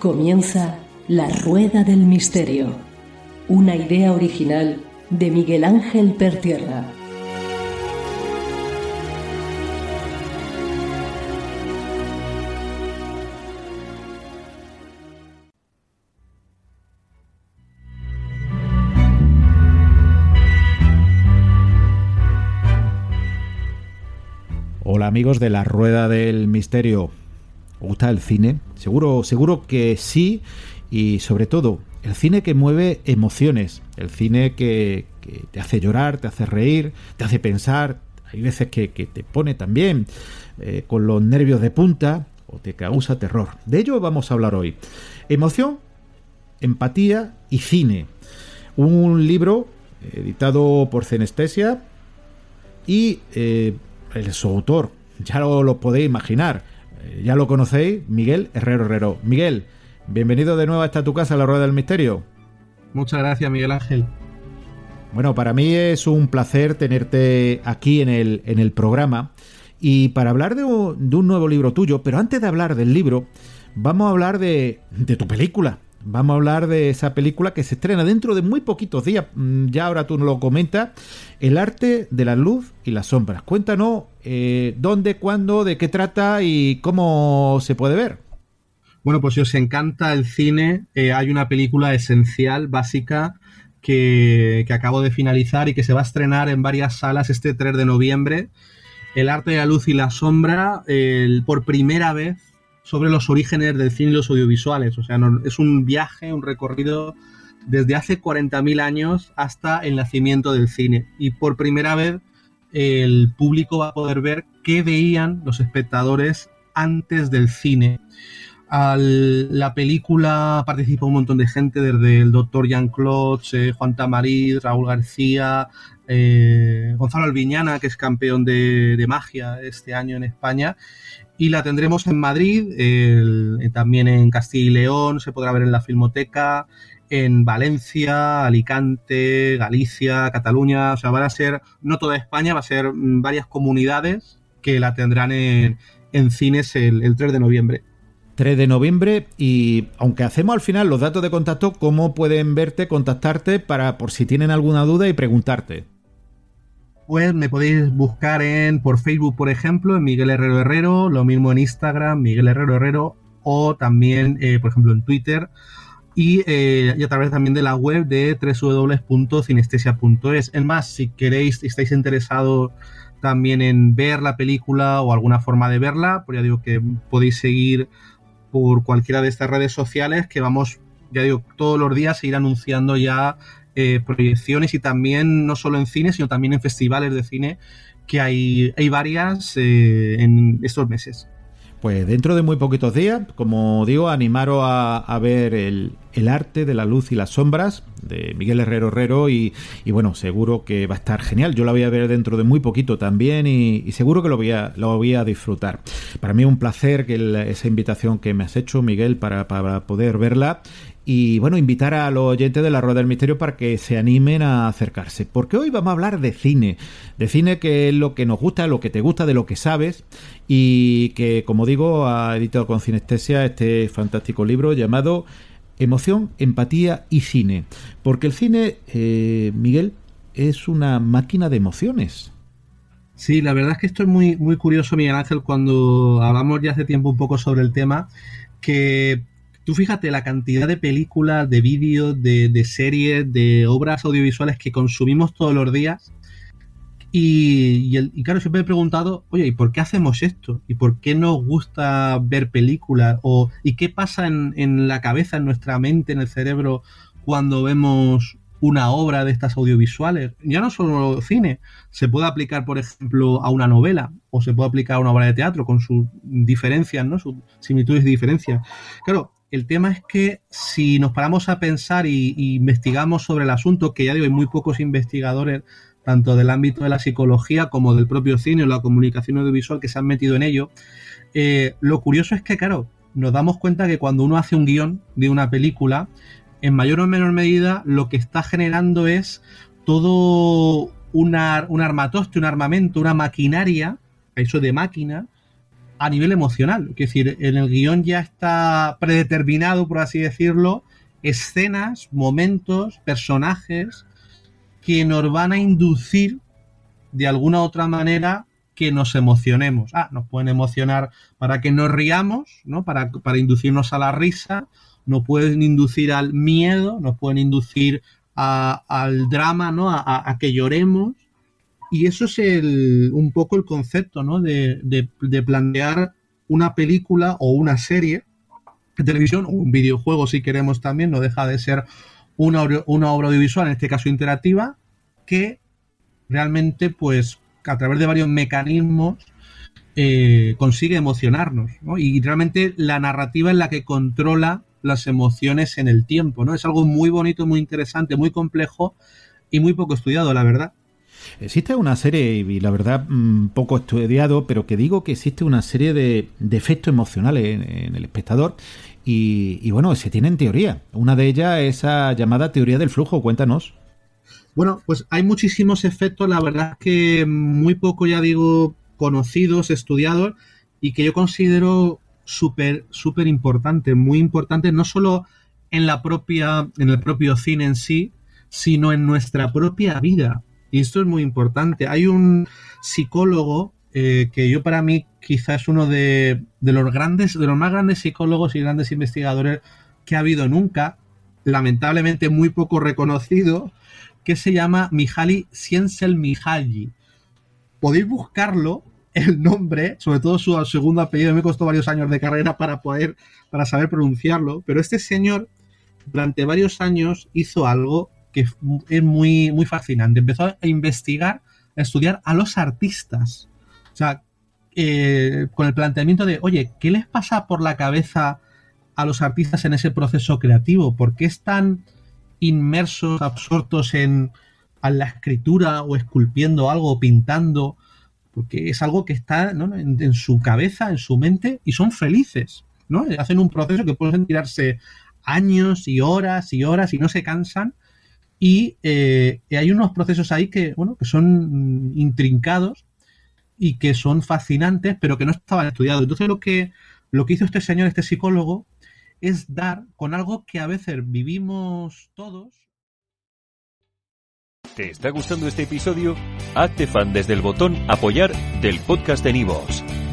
Comienza La Rueda del Misterio, una idea original de Miguel Ángel Pertierra. Hola amigos de la Rueda del Misterio. ¿Os gusta el cine? Seguro, seguro que sí. Y sobre todo, el cine que mueve emociones. El cine que, te hace llorar, te hace reír, te hace pensar. Hay veces que, te pone también eh, con los nervios de punta o te causa terror. De ello vamos a hablar hoy. Emoción, empatía y cine. Un libro editado por Cenestesia y eh, el, su autor, ya lo, podéis imaginar, eh, ya lo conocéis, Miguel Herrero Herrero. Miguel, bienvenido de nuevo a esta tu casa, La Rueda del Misterio. Muchas gracias, Miguel Ángel. Bueno, para mí es un placer tenerte aquí en el, en el programa y para hablar de un, de un, nuevo libro tuyo, pero antes de hablar del libro, vamos a hablar de, de tu película. Vamos a hablar de esa película que se estrena dentro de muy poquitos días. Mm, ya ahora tú nos lo comentas. El arte de la luz y las sombras. Cuéntanos eh, dónde, cuándo, de qué trata y cómo se puede ver. Bueno, pues si os encanta el cine, eh, hay una película esencial, básica, que, que, acabo de finalizar y que se va a estrenar en varias salas este 3 de noviembre. El arte de la luz y la sombra, por primera vez sobre los orígenes del cine y los audiovisuales. O sea, es un viaje, un recorrido desde hace 40.000 años hasta el nacimiento del cine. Y por primera vez el público va a poder ver qué veían los espectadores antes del cine. Al, la película participó un montón de gente, desde el doctor Jean-Claude, eh, Juan Tamariz, Raúl García, eh, Gonzalo Alviñana, que es campeón de, de, magia este año en España, y la tendremos en Madrid, también en Castilla y León, se podrá ver en la Filmoteca, en Valencia, Alicante, Galicia, Cataluña, o sea, van a ser, no toda España, va a ser mm, varias comunidades que la tendrán en, en cines el, el 3 de noviembre. 3 de noviembre y aunque hacemos al final los datos de contacto, ¿cómo pueden verte, contactarte para por si tienen alguna duda y preguntarte? Pues me podéis buscar en por Facebook, por ejemplo, en Miguel Herrero Herrero, lo mismo en Instagram, Miguel Herrero Herrero, o también, eh, por ejemplo, en Twitter, y, eh, y, a través también de la web de www.cinestesia.es. Es más, si queréis, si estáis interesados también en ver la película o alguna forma de verla, pues ya digo que podéis seguir por cualquiera de estas redes sociales que vamos, ya digo, todos los días a ir anunciando ya eh, proyecciones y también no solo en cine, sino también en festivales de cine, que hay, hay varias eh, en estos meses. Pues dentro de muy poquitos días, como digo, animaros a, a ver el, el, arte de la luz y las sombras de Miguel Herrero Herrero y, y, bueno, seguro que va a estar genial. Yo la voy a ver dentro de muy poquito también y, seguro que lo voy, a, lo voy a disfrutar. Para mí es un placer que esa invitación que me has hecho, Miguel, para, para poder verla y bueno, invitar a los oyentes de la Rueda del Misterio para que se animen a acercarse. Porque hoy vamos a hablar de cine, de cine que es lo que nos gusta, lo que te gusta, de lo que sabes y que, como digo, ha editado con Cinestesia este fantástico libro llamado Emoción, Empatía y Cine. Porque el cine, eh, Miguel, es una máquina de emociones. Sí, la verdad es que esto es muy, muy curioso, Miguel Ángel, cuando hablamos ya hace tiempo un poco sobre el tema, que Tú fíjate la cantidad de películas, de vídeos, de, series, de obras audiovisuales que consumimos todos los días. Y, claro, siempre he preguntado, oye, ¿y por qué hacemos esto? ¿Y por qué nos gusta ver películas? O, ¿Y qué pasa en, en la cabeza, en nuestra mente, en el cerebro, cuando vemos una obra de estas audiovisuales? Ya no solo cine, se puede aplicar, por ejemplo, a una novela o se puede aplicar a una obra de teatro con sus diferencias, ¿no? Sus similitudes y diferencias. Claro, el tema es que si nos paramos a pensar y, investigamos sobre el asunto, que ya digo, hay muy pocos investigadores, tanto del ámbito de la psicología como del propio cine o la comunicación audiovisual que se han metido en ello, eh, lo curioso es que, claro, nos damos cuenta que cuando uno hace un guion de una película, en mayor o menor medida lo que está generando es todo un armatoste, un armamento, una maquinaria, eso de máquina, a nivel emocional. Es decir, en el guion ya está predeterminado, por así decirlo, escenas, momentos, personajes que nos van a inducir de alguna u otra manera que nos emocionemos. Ah, nos pueden emocionar para que nos riamos, ¿no? Para, para inducirnos a la risa, nos pueden inducir al miedo, nos pueden inducir al drama, ¿no? A, que lloremos. Y eso es el, un poco el concepto, ¿no? De, de, plantear una película o una serie de televisión o un videojuego, si queremos también, no deja de ser una, una obra audiovisual, en este caso interactiva, que realmente, pues, a través de varios mecanismos, eh, consigue emocionarnos. Y realmente la narrativa es la que controla las emociones en el tiempo, ¿no? Es algo muy bonito, muy interesante, muy complejo y muy poco estudiado, la verdad. Existe una serie, y la verdad mm, poco estudiado, pero que digo que existe una serie de, efectos emocionales en, el espectador y, bueno, se tienen teoría. Una de ellas es esa llamada teoría del flujo, cuéntanos. Bueno, pues hay muchísimos efectos, la verdad que muy poco, ya digo, conocidos, estudiados, y que yo considero súper, súper importante, muy importante, no solo en la propia, en el propio cine en sí, sino en nuestra propia vida. Y esto es muy importante. Hay un psicólogo eh, que yo para mí quizás es uno de, de, los grandes, de los más grandes psicólogos y grandes investigadores que ha habido nunca, lamentablemente muy poco reconocido, que se llama Mihaly Csikszentmihalyi. Podéis buscarlo el nombre, sobre todo su segundo apellido, me costó varios años de carrera para poder, para saber pronunciarlo, pero este señor durante varios años hizo algo que es muy, muy fascinante. Empezó a investigar, a estudiar a los artistas. O sea, eh, con el planteamiento de, oye, ¿qué les pasa por la cabeza a los artistas en ese proceso creativo? ¿Por qué están inmersos, absortos en, en la escritura o esculpiendo algo, pintando? porque es algo que está en, su cabeza, en su mente, y son felices, ¿no? Hacen un proceso que pueden tirarse años y horas y horas y no se cansan. Y eh, hay unos procesos ahí que, bueno, que son intrincados y que son fascinantes, pero que no estaban estudiados. Entonces lo que, lo que hizo este señor, este psicólogo, es dar con algo que a veces vivimos todos ¿Te está gustando este episodio? Hazte fan desde el botón Apoyar del podcast de Nivos.